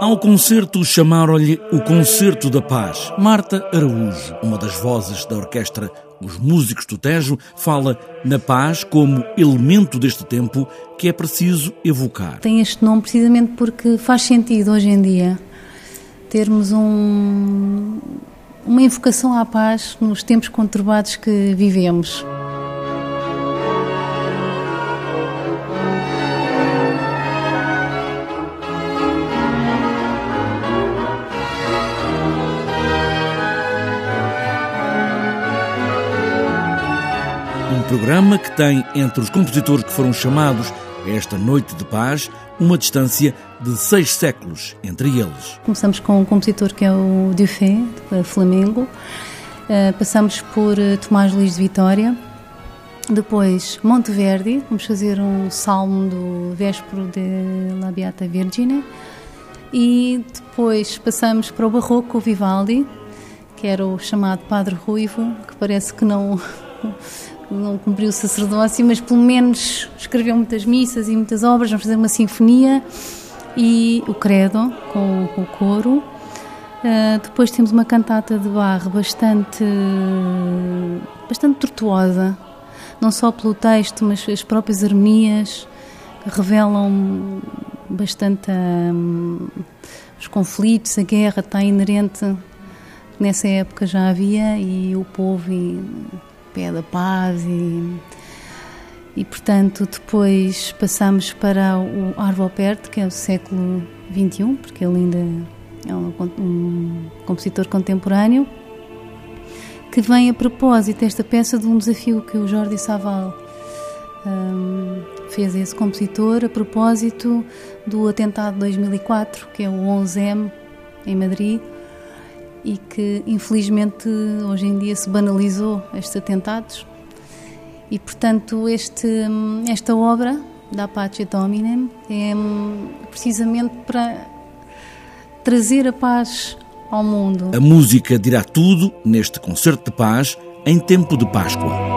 Ao concerto chamaram-lhe o Concerto da Paz. Marta Araújo, uma das vozes da orquestra Os Músicos do Tejo, fala na paz como elemento deste tempo que é preciso evocar. Tem este nome precisamente porque faz sentido hoje em dia termos um, uma invocação à paz nos tempos conturbados que vivemos. Programa que tem entre os compositores que foram chamados a esta Noite de Paz uma distância de seis séculos entre eles. Começamos com um compositor que é o de Flamengo. Uh, passamos por uh, Tomás Luís de Vitória. Depois Monteverdi, vamos fazer um salmo do Véspero de La Beata Vergine. E depois passamos para o Barroco, Vivaldi, que era o chamado Padre Ruivo, que parece que não não cumpriu o sacerdócio, mas pelo menos escreveu muitas missas e muitas obras. Vamos fazer uma sinfonia e o Credo com, com o coro. Uh, depois temos uma cantata de barro bastante, bastante tortuosa, não só pelo texto, mas as próprias harmonias revelam bastante um, os conflitos, a guerra está inerente. Nessa época já havia e o povo e, pede a paz e, e portanto depois passamos para o Arvopert, que é o século XXI, porque ele ainda é um, um compositor contemporâneo, que vem a propósito desta peça de um desafio que o Jordi Saval um, fez a esse compositor a propósito do atentado de 2004, que é o 11M em Madrid, e que infelizmente hoje em dia se banalizou estes atentados e portanto este esta obra da Pace Dominem é precisamente para trazer a paz ao mundo. A música dirá tudo neste concerto de paz em tempo de Páscoa.